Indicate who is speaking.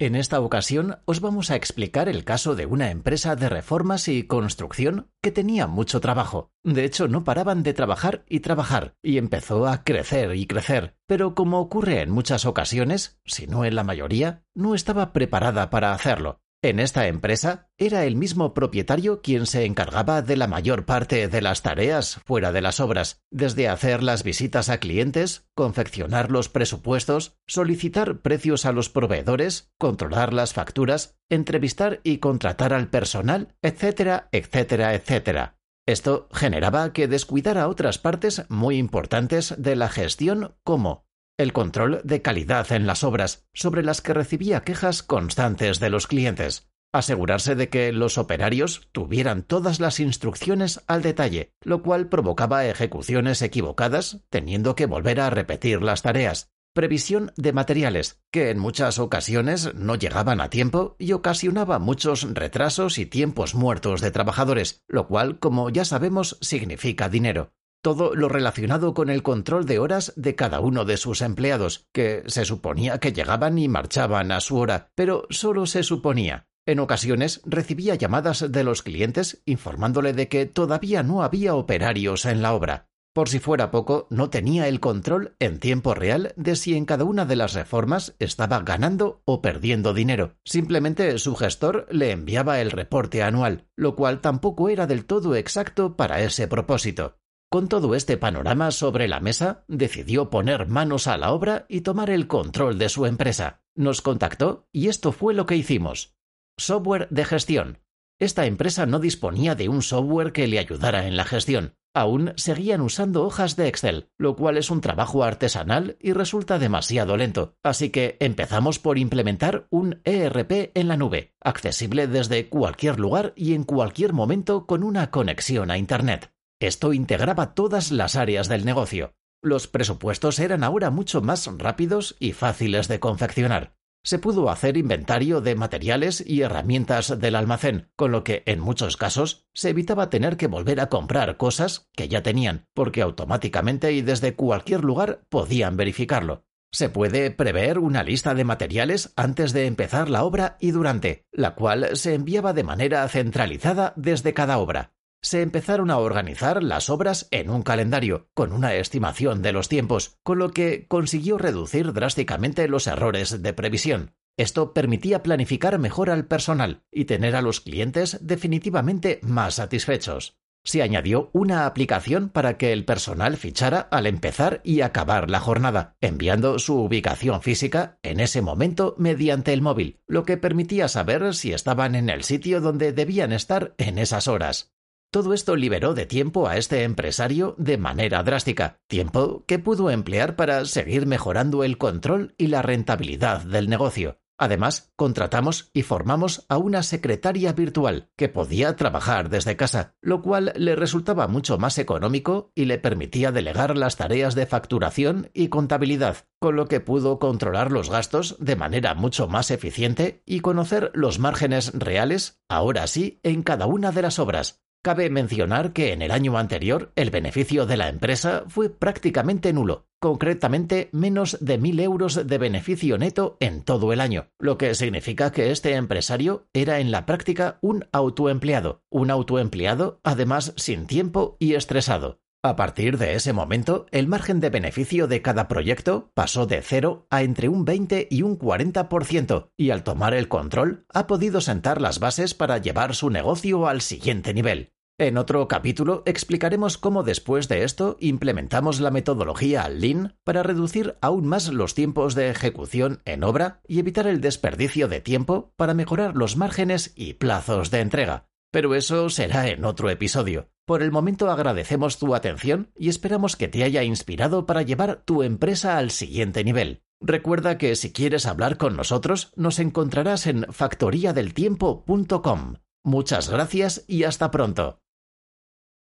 Speaker 1: En esta ocasión os vamos a explicar el caso de una empresa de reformas y construcción que tenía mucho trabajo. De hecho, no paraban de trabajar y trabajar, y empezó a crecer y crecer. Pero como ocurre en muchas ocasiones, si no en la mayoría, no estaba preparada para hacerlo. En esta empresa era el mismo propietario quien se encargaba de la mayor parte de las tareas fuera de las obras, desde hacer las visitas a clientes, confeccionar los presupuestos, solicitar precios a los proveedores, controlar las facturas, entrevistar y contratar al personal, etcétera, etcétera, etcétera. Esto generaba que descuidara otras partes muy importantes de la gestión como el control de calidad en las obras, sobre las que recibía quejas constantes de los clientes, asegurarse de que los operarios tuvieran todas las instrucciones al detalle, lo cual provocaba ejecuciones equivocadas, teniendo que volver a repetir las tareas, previsión de materiales, que en muchas ocasiones no llegaban a tiempo y ocasionaba muchos retrasos y tiempos muertos de trabajadores, lo cual, como ya sabemos, significa dinero todo lo relacionado con el control de horas de cada uno de sus empleados, que se suponía que llegaban y marchaban a su hora, pero solo se suponía. En ocasiones recibía llamadas de los clientes informándole de que todavía no había operarios en la obra. Por si fuera poco, no tenía el control en tiempo real de si en cada una de las reformas estaba ganando o perdiendo dinero. Simplemente su gestor le enviaba el reporte anual, lo cual tampoco era del todo exacto para ese propósito. Con todo este panorama sobre la mesa, decidió poner manos a la obra y tomar el control de su empresa. Nos contactó y esto fue lo que hicimos. Software de gestión. Esta empresa no disponía de un software que le ayudara en la gestión. Aún seguían usando hojas de Excel, lo cual es un trabajo artesanal y resulta demasiado lento. Así que empezamos por implementar un ERP en la nube, accesible desde cualquier lugar y en cualquier momento con una conexión a Internet. Esto integraba todas las áreas del negocio. Los presupuestos eran ahora mucho más rápidos y fáciles de confeccionar. Se pudo hacer inventario de materiales y herramientas del almacén, con lo que en muchos casos se evitaba tener que volver a comprar cosas que ya tenían, porque automáticamente y desde cualquier lugar podían verificarlo. Se puede prever una lista de materiales antes de empezar la obra y durante, la cual se enviaba de manera centralizada desde cada obra se empezaron a organizar las obras en un calendario, con una estimación de los tiempos, con lo que consiguió reducir drásticamente los errores de previsión. Esto permitía planificar mejor al personal y tener a los clientes definitivamente más satisfechos. Se añadió una aplicación para que el personal fichara al empezar y acabar la jornada, enviando su ubicación física en ese momento mediante el móvil, lo que permitía saber si estaban en el sitio donde debían estar en esas horas. Todo esto liberó de tiempo a este empresario de manera drástica, tiempo que pudo emplear para seguir mejorando el control y la rentabilidad del negocio. Además, contratamos y formamos a una secretaria virtual que podía trabajar desde casa, lo cual le resultaba mucho más económico y le permitía delegar las tareas de facturación y contabilidad, con lo que pudo controlar los gastos de manera mucho más eficiente y conocer los márgenes reales, ahora sí, en cada una de las obras, Cabe mencionar que en el año anterior el beneficio de la empresa fue prácticamente nulo, concretamente menos de mil euros de beneficio neto en todo el año, lo que significa que este empresario era en la práctica un autoempleado, un autoempleado además sin tiempo y estresado. A partir de ese momento, el margen de beneficio de cada proyecto pasó de cero a entre un 20 y un 40%, y al tomar el control ha podido sentar las bases para llevar su negocio al siguiente nivel. En otro capítulo explicaremos cómo después de esto implementamos la metodología Lean para reducir aún más los tiempos de ejecución en obra y evitar el desperdicio de tiempo para mejorar los márgenes y plazos de entrega. Pero eso será en otro episodio. Por el momento agradecemos tu atención y esperamos que te haya inspirado para llevar tu empresa al siguiente nivel. Recuerda que si quieres hablar con nosotros, nos encontrarás en factoriadeltiempo.com. Muchas gracias y hasta pronto.